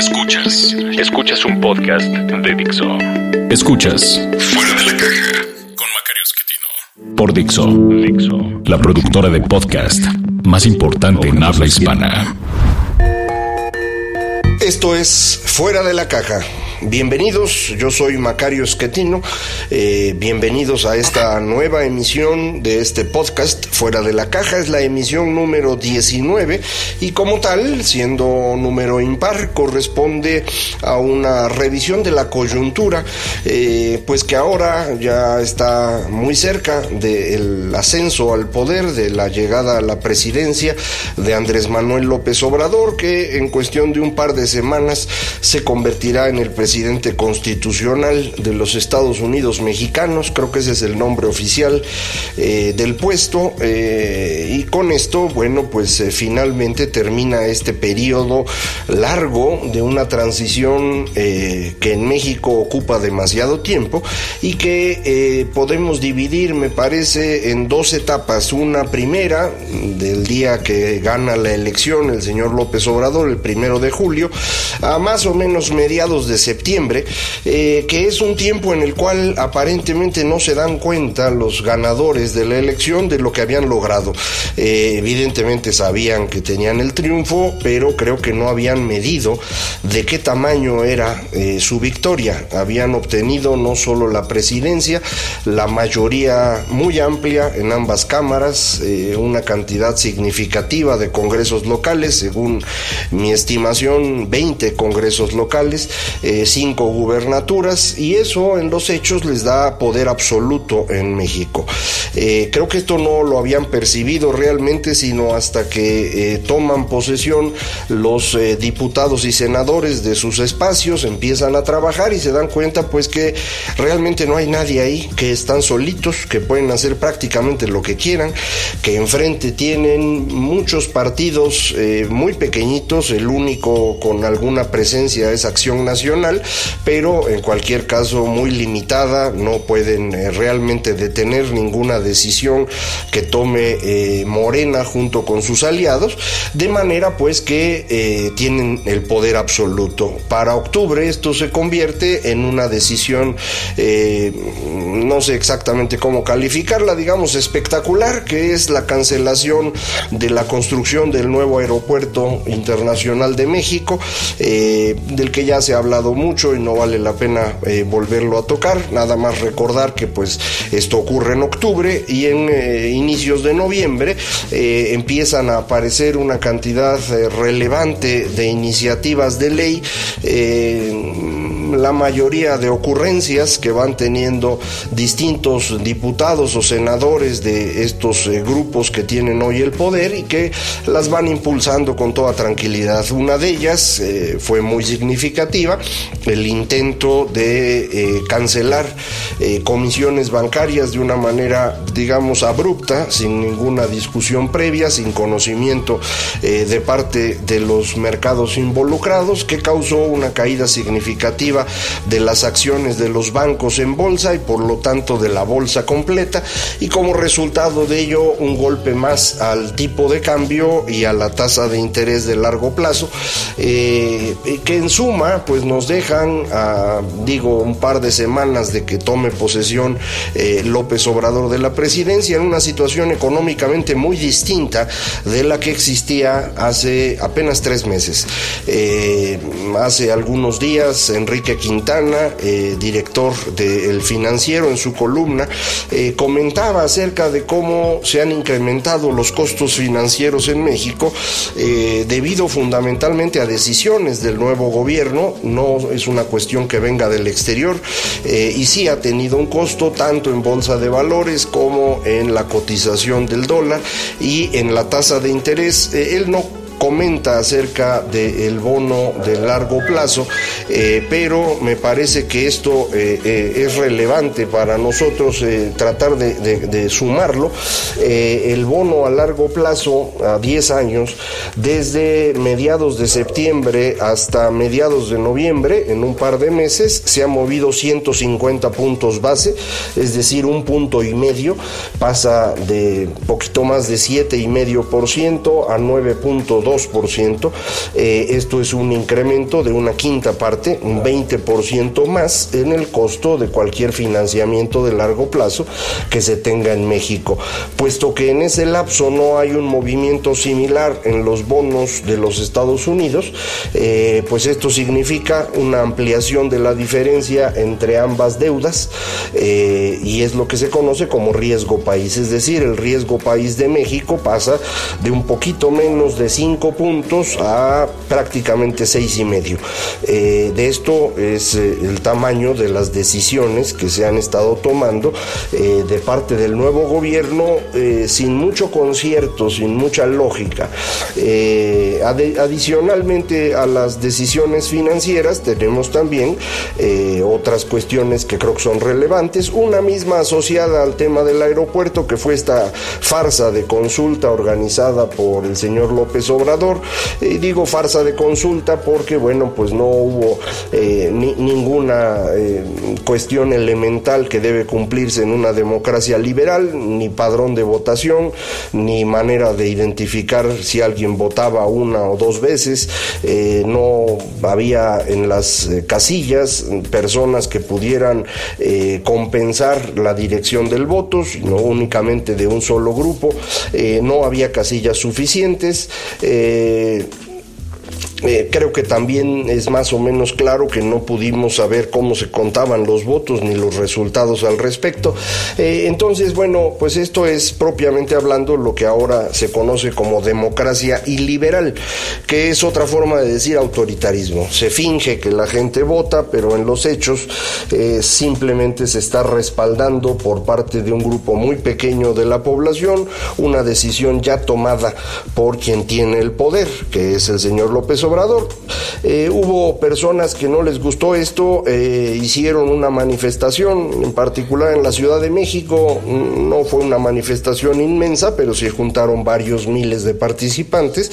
Escuchas, escuchas un podcast de Dixo. Escuchas Fuera de la caja con Macario Esquetino. Por Dixo, Dixo, la productora de podcast más importante en habla hispana. Esto es Fuera de la caja Bienvenidos, yo soy Macario Esquetino, eh, bienvenidos a esta nueva emisión de este podcast Fuera de la Caja, es la emisión número 19 y como tal, siendo número impar, corresponde a una revisión de la coyuntura, eh, pues que ahora ya está muy cerca del ascenso al poder, de la llegada a la presidencia de Andrés Manuel López Obrador, que en cuestión de un par de semanas se convertirá en el presidente presidente constitucional de los Estados Unidos mexicanos, creo que ese es el nombre oficial eh, del puesto, eh, y con esto, bueno, pues eh, finalmente termina este periodo largo de una transición que en México ocupa demasiado tiempo y que podemos dividir, me parece, en dos etapas. Una primera, del día que gana la elección el señor López Obrador, el primero de julio, a más o menos mediados de septiembre, septiembre, eh, que es un tiempo en el cual aparentemente no se dan cuenta los ganadores de la elección de lo que habían logrado. Eh, evidentemente sabían que tenían el triunfo, pero creo que no habían medido de qué tamaño era eh, su victoria. Habían obtenido no solo la presidencia, la mayoría muy amplia en ambas cámaras, una cantidad significativa de congresos locales, según mi estimación, 20 congresos locales, cinco gubernaturas y eso en los hechos les da poder absoluto en México. Eh, creo que esto no lo habían percibido realmente sino hasta que eh, toman posesión los eh, diputados y senadores de sus espacios, empiezan a trabajar y se dan cuenta pues que realmente no hay nadie ahí, que están solitos, que pueden hacer prácticamente lo que quieran, que enfrente tienen muchos partidos muy pequeñitos, el único con alguna presencia es Acción Nacional, pero en cualquier caso muy limitada, no pueden eh, realmente detener ninguna decisión que tome eh, Morena junto con sus aliados, de manera pues que eh, tienen el poder absoluto. Para octubre esto se convierte en una decisión, no sé exactamente cómo calificarla, digamos espectacular, que es la cancelación de la construcción del nuevo aeropuerto internacional de México, del que ya se ha hablado mucho y no vale la pena eh, volverlo a tocar. Nada más recordar que pues esto ocurre en octubre y en eh, inicios de noviembre eh, empiezan a aparecer una cantidad relevante de iniciativas de ley la mayoría de ocurrencias que van teniendo distintos diputados o senadores de estos grupos que tienen hoy el poder y que las van impulsando con toda tranquilidad. Una de ellas fue muy significativa, el intento de eh, cancelar eh, comisiones bancarias de una manera, digamos, abrupta, sin ninguna discusión previa, sin conocimiento eh, de parte de los mercados involucrados, que causó una caída significativa de las acciones de los bancos en bolsa y por lo tanto de la bolsa completa, y como resultado de ello un golpe más al tipo de cambio y a la tasa de interés de largo plazo, que en suma pues nos deja a, digo, un par de semanas de que tome posesión eh, López Obrador de la presidencia en una situación económicamente muy distinta de la que existía hace apenas tres meses. Eh, hace algunos días, Enrique Quintana, eh, director del Financiero, en su columna, comentaba acerca de cómo se han incrementado los costos financieros en México debido fundamentalmente a decisiones del nuevo gobierno. No es una cuestión que venga del exterior eh, y sí ha tenido un costo tanto en bolsa de valores como en la cotización del dólar y en la tasa de interés. Eh, él no comenta acerca del bono de largo plazo, pero me parece que esto es relevante para nosotros tratar de, sumarlo. el bono a largo plazo, a 10 años, desde mediados de septiembre hasta mediados de noviembre, en un par de meses, se ha movido 150 puntos base, es decir, un punto y medio, pasa de poquito más de 7,5% a 9.2%. Eh, esto es un incremento de una quinta parte, un 20% más en el costo de cualquier financiamiento de largo plazo que se tenga en México, puesto que en ese lapso no hay un movimiento similar en los bonos de los Estados Unidos, eh, pues esto significa una ampliación de la diferencia entre ambas deudas eh, y es lo que se conoce como riesgo país, es decir, el riesgo país de México pasa de un poquito menos de 5 puntos a prácticamente seis y medio. Eh, de esto es el tamaño de las decisiones que se han estado tomando de parte del nuevo gobierno sin mucho concierto, sin mucha lógica. adicionalmente a las decisiones financieras tenemos también eh, otras cuestiones que creo que son relevantes. Una misma asociada al tema del aeropuerto, que fue esta farsa de consulta organizada por el señor López Obrador. Y digo farsa de consulta porque, bueno, pues no hubo eh, ninguna eh, cuestión elemental que debe cumplirse en una democracia liberal, ni padrón de votación, ni manera de identificar si alguien votaba una o dos veces. no había en las casillas personas que pudieran eh, compensar la dirección del voto, no únicamente de un solo grupo, eh, no había casillas suficientes. Eh, eh, creo que también es más o menos claro que no pudimos saber cómo se contaban los votos ni los resultados al respecto. Eh, entonces, bueno, pues esto es propiamente hablando lo que ahora se conoce como democracia iliberal, que es otra forma de decir autoritarismo. Se finge que la gente vota, pero en los hechos eh, simplemente se está respaldando por parte de un grupo muy pequeño de la población una decisión ya tomada por quien tiene el poder, que es el señor López Obrador Obrador. Eh, hubo personas que no les gustó esto, eh, hicieron una manifestación, en particular en la Ciudad de México, no fue una manifestación inmensa, pero se juntaron varios miles de participantes,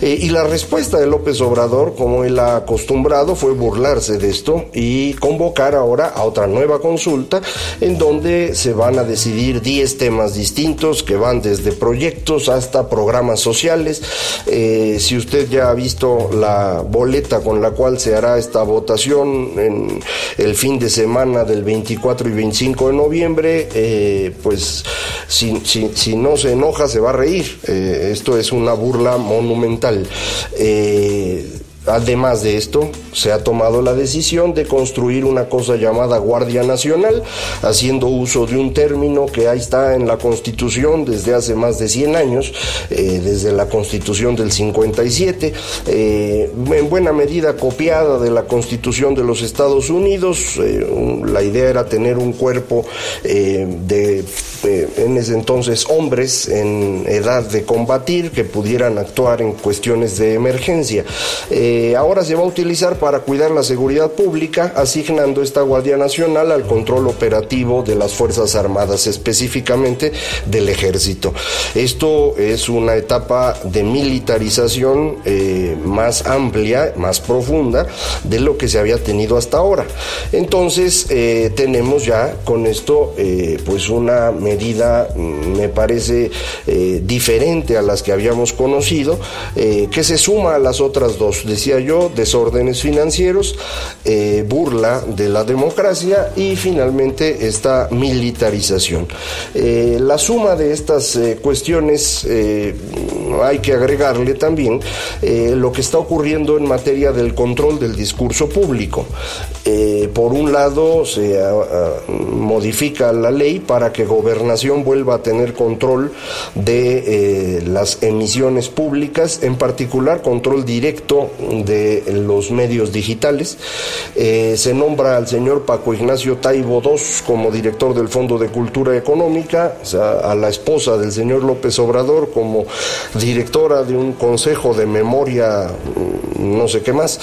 eh, y la respuesta de López Obrador, como él ha acostumbrado, fue burlarse de esto y convocar ahora a otra nueva consulta en donde se van a decidir 10 temas distintos que van desde proyectos hasta programas sociales. si usted ya ha visto la boleta con la cual se hará esta votación en el fin de semana del 24 y 25 de noviembre, eh, pues si, si, no se enoja se va a reír. Eh, esto es una burla monumental. Eh, Además de esto, se ha tomado la decisión de construir una cosa llamada Guardia Nacional, haciendo uso de un término que ahí está en la Constitución desde hace más de 100 años, eh, desde la Constitución del 57, eh, en buena medida copiada de la Constitución de los Estados Unidos. Eh, la idea era tener un cuerpo de, en ese entonces, hombres en edad de combatir que pudieran actuar en cuestiones de emergencia. Eh, ahora se va a utilizar para cuidar la seguridad pública, asignando esta Guardia Nacional al control operativo de las Fuerzas Armadas, específicamente del Ejército. Esto es una etapa de militarización eh, más amplia, más profunda de lo que se había tenido hasta ahora. Entonces, eh, tenemos ya con esto pues una medida, mm, me parece, diferente a las que habíamos conocido, que se suma a las otras dos. Decía yo, desórdenes financieros, eh, burla de la democracia y finalmente esta militarización. Eh, la suma de estas eh, cuestiones hay que agregarle también lo que está ocurriendo en materia del control del discurso público. Eh, por un lado, se ah, ah, modifica la ley para que gobernación vuelva a tener control de eh, las emisiones públicas, en particular control directo de los medios digitales. Eh, se nombra al señor Paco Ignacio Taibo II como director del Fondo de Cultura Económica, a la esposa del señor López Obrador como directora de un consejo de memoria, mm, no sé qué más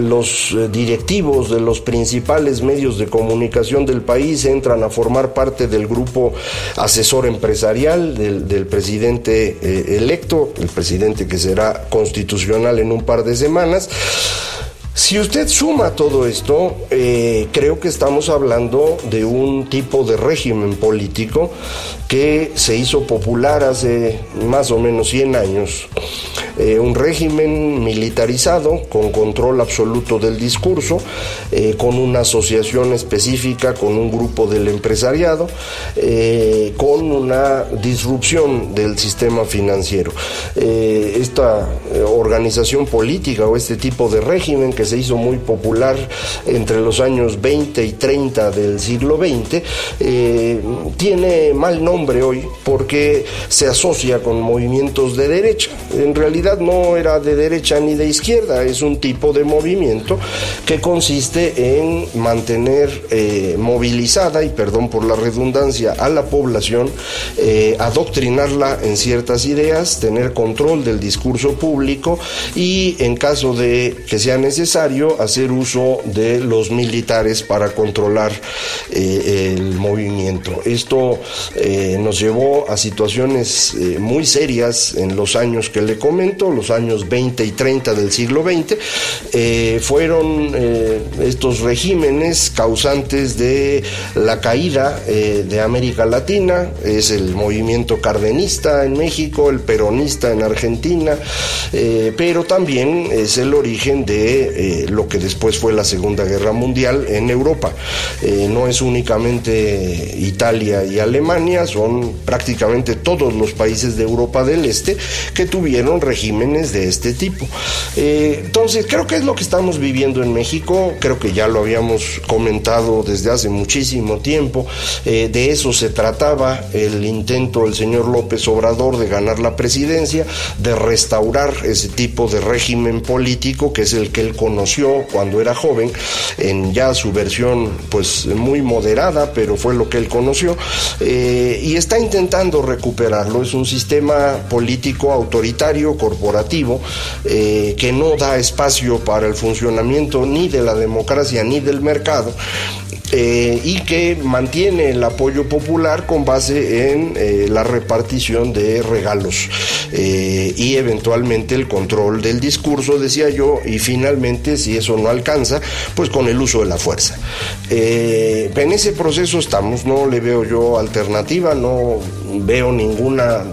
los eh, directivos de los principales medios de comunicación del país entran a formar parte del grupo asesor empresarial del, presidente eh, electo, el presidente que será constitucional en un par de semanas. Si usted suma todo esto, eh, creo que estamos hablando de un tipo de régimen político que se hizo popular hace más o menos 100 años eh, un régimen militarizado con control absoluto del discurso, eh, con una asociación específica, con un grupo del empresariado, eh, con una disrupción del sistema financiero. esta organización política o este tipo de régimen que se hizo muy popular entre los años 20 y 30 del siglo XX, tiene mal nombre hoy porque se asocia con movimientos de derecha. En realidad no era de derecha ni de izquierda, es un tipo de movimiento que consiste en mantener eh, movilizada, y perdón por la redundancia, a la población, eh, adoctrinarla en ciertas ideas, tener control del discurso público y en caso de que sea necesario hacer uso de los militares para controlar eh, el movimiento. Esto nos llevó a situaciones muy serias en los años que le los años 20 y 30 del siglo XX, eh, fueron eh, estos regímenes causantes de la caída eh, de América Latina, es el movimiento cardenista en México, el peronista en Argentina, pero también es el origen de lo que después fue la Segunda Guerra Mundial en Europa. no es únicamente Italia y Alemania, son prácticamente todos los países de Europa del Este que tuvieron regímenes de este tipo. Eh, entonces, creo que es lo que estamos viviendo en México, creo que ya lo habíamos comentado desde hace muchísimo tiempo, eh, de eso se trataba el intento del señor López Obrador de ganar la presidencia, de restaurar ese tipo de régimen político que es el que él conoció cuando era joven, en ya su versión pues muy moderada, pero fue lo que él conoció, eh, y está intentando recuperarlo, es un sistema político autoritario, corporativo, eh, que no da espacio para el funcionamiento ni de la democracia ni del mercado eh, y que mantiene el apoyo popular con base en eh, la repartición de regalos y eventualmente el control del discurso, decía yo, y finalmente, si eso no alcanza, pues con el uso de la fuerza. en ese proceso estamos, no le veo yo alternativa, no veo ninguna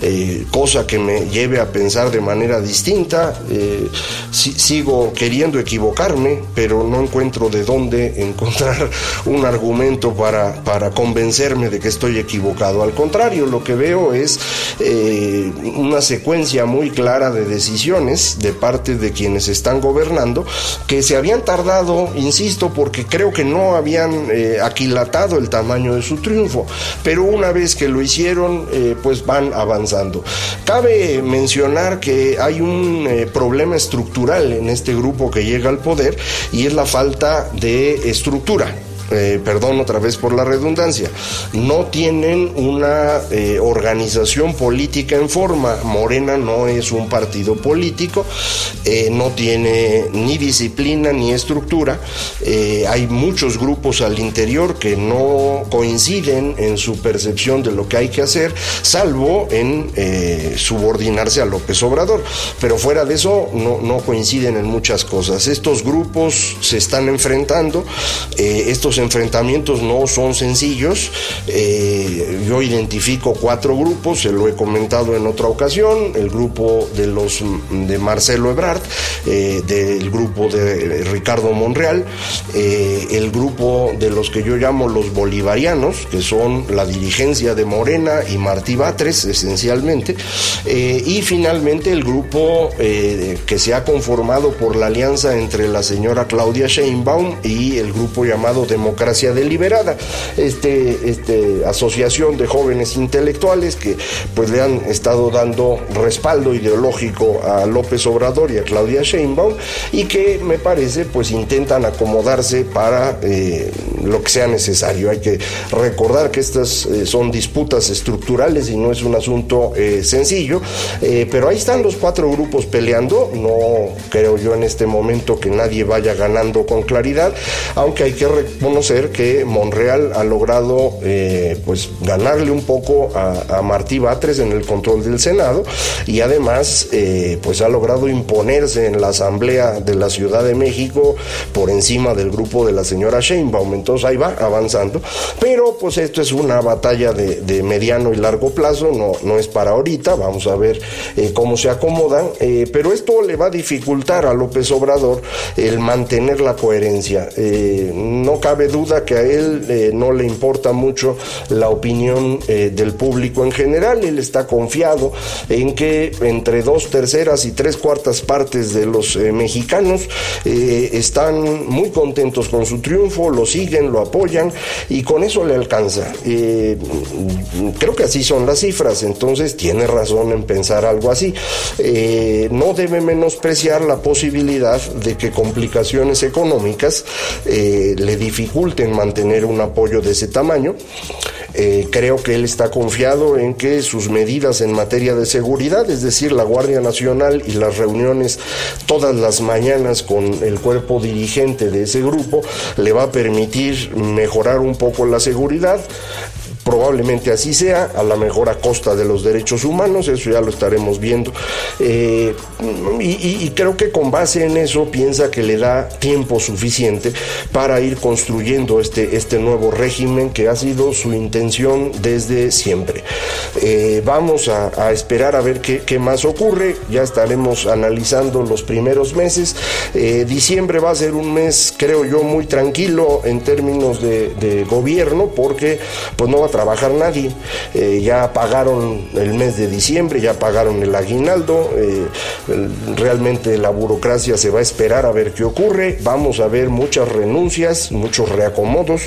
eh, cosa que me lleve a pensar de manera distinta. Eh, sigo queriendo equivocarme, pero no encuentro de dónde encontrar un argumento para, para convencerme de que estoy equivocado. Al contrario, lo que veo es eh, una secuencia muy clara de decisiones de parte de quienes están gobernando que se habían tardado, insisto, porque creo que no habían aquilatado el tamaño de su triunfo, pero una vez que lo hicieron, pues van avanzando Cabe mencionar que hay un eh, problema estructural en este grupo que llega al poder y es la falta de estructura. Eh, perdón otra vez por la redundancia, no tienen una eh, organización política en forma. Morena no es un partido político, eh, no tiene ni disciplina ni estructura. hay muchos grupos al interior que no coinciden en su percepción de lo que hay que hacer, salvo en subordinarse a López Obrador. Pero fuera de eso, no, no coinciden en muchas cosas. Estos grupos se están enfrentando, estos estos enfrentamientos no son sencillos. yo identifico cuatro grupos, se lo he comentado en otra ocasión, el grupo de los de Marcelo Ebrard, del grupo de Ricardo Monreal, el grupo de los que yo llamo los bolivarianos, que son la dirigencia de Morena y Martí Batres, esencialmente, y finalmente el grupo que se ha conformado por la alianza entre la señora Claudia Sheinbaum y el grupo llamado Democracia Deliberada, este, este asociación de jóvenes intelectuales que pues le han estado dando respaldo ideológico a López Obrador y a Claudia Sheinbaum y que me parece pues intentan acomodarse para eh, lo que sea necesario. Hay que recordar que estas eh, son disputas estructurales y no es un asunto eh, sencillo, pero ahí están los cuatro grupos peleando, no creo yo en este momento que nadie vaya ganando con claridad, aunque hay que reconocer que Monreal ha logrado eh, pues ganarle un poco a, Martí Batres en el control del Senado y además eh, pues ha logrado imponerse en la Asamblea de la Ciudad de México por encima del grupo de la señora Sheinbaum, entonces ahí va avanzando, pero pues esto es una batalla de, mediano y largo plazo, no, no es para ahorita, vamos a ver eh, cómo se acomodan, pero esto le va a dificultar a López Obrador el mantener la coherencia. No cabe duda que a él eh, no le importa mucho la opinión eh, del público en general. Él está confiado en que entre dos terceras y tres cuartas partes de los mexicanos están muy contentos con su triunfo, lo siguen, lo apoyan y con eso le alcanza. creo que así son las cifras, entonces tiene razón en pensar algo así. no debe menospreciar la posibilidad de que complicaciones económicas eh, le dificulten mantener un apoyo de ese tamaño. Eh, creo que él está confiado en que sus medidas en materia de seguridad, es decir, la Guardia Nacional y las reuniones todas las mañanas con el cuerpo dirigente de ese grupo, le va a permitir mejorar un poco la seguridad, Probablemente así sea, a la mejor a costa de los derechos humanos, eso ya lo estaremos viendo. Eh, y, creo que con base en eso piensa que le da tiempo suficiente para ir construyendo este, este nuevo régimen que ha sido su intención desde siempre. Eh, vamos a, esperar a ver qué, más ocurre, ya estaremos analizando los primeros meses. Eh, diciembre va a ser un mes, creo yo, muy tranquilo en términos de, de gobierno, porque pues no va a trabajar nadie. Eh, ya pagaron el mes de diciembre, ya pagaron el aguinaldo. Eh, realmente la burocracia se va a esperar a ver qué ocurre. Vamos a ver muchas renuncias, muchos reacomodos.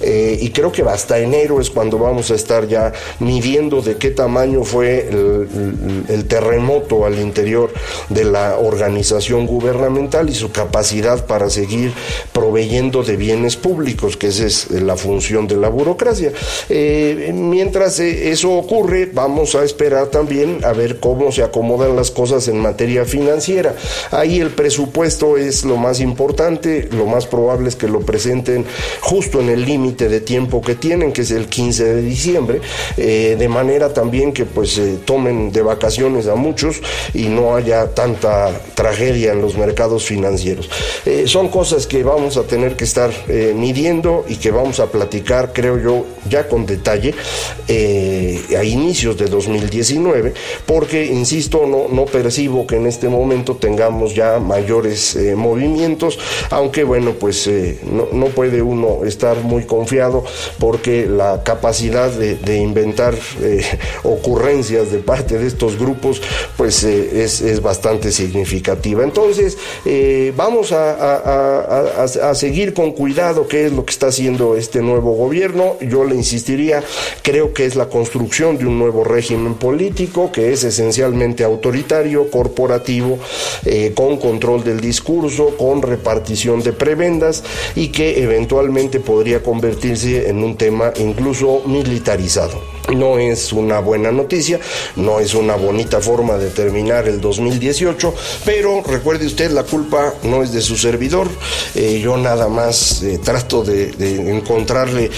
Eh, y creo que hasta enero es cuando vamos a estar ya midiendo de qué tamaño fue el, terremoto al interior de la organización gubernamental y su capacidad para seguir proveyendo de bienes públicos, que esa es la función de la burocracia. Eh, mientras eh, eso ocurre, vamos a esperar también a ver cómo se acomodan las cosas en materia financiera. Ahí el presupuesto es lo más importante, lo más probable es que lo presenten justo en el límite de tiempo que tienen, que es el 15 de diciembre, eh, de manera también que pues tomen de vacaciones a muchos y no haya tanta tragedia en los mercados financieros. son cosas que vamos a tener que estar midiendo y que vamos a platicar, creo yo, ya con detalle eh, a inicios de 2019, porque, insisto, no, no percibo que en este momento tengamos ya mayores eh, movimientos, aunque bueno, pues eh, no, puede uno estar muy confiado porque la capacidad de, inventar ocurrencias de parte de estos grupos, pues es, es, bastante significativa. Entonces, vamos a, a seguir con cuidado qué es lo que está haciendo este nuevo gobierno. Yo le insistiría creo que es la construcción de un nuevo régimen político que es esencialmente autoritario, corporativo, eh, con control del discurso, con repartición de prebendas y que eventualmente podría convertirse en un tema incluso militarizado. No es una buena noticia, no es una bonita forma de terminar el 2018, pero recuerde usted, la culpa no es de su servidor. Eh, yo nada más eh, trato de, encontrarle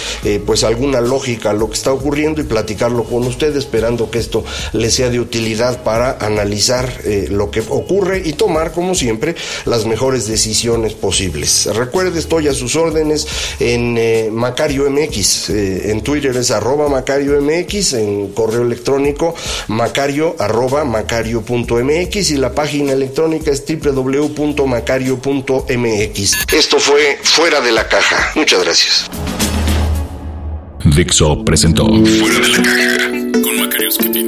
pues alguna lógica a lo que está ocurriendo y platicarlo con usted, esperando que esto le sea de utilidad para analizar lo que ocurre y tomar, como siempre, las mejores decisiones posibles. Recuerde, estoy a sus órdenes en eh, Macario MX, eh, en Twitter es arroba Macario MX, en correo electrónico macario arroba macario.mx y la página electrónica es www.macario.mx. Esto fue Fuera de la Caja. Muchas gracias. Dixo presentó Fuera de la Caja con Macario Esquetino.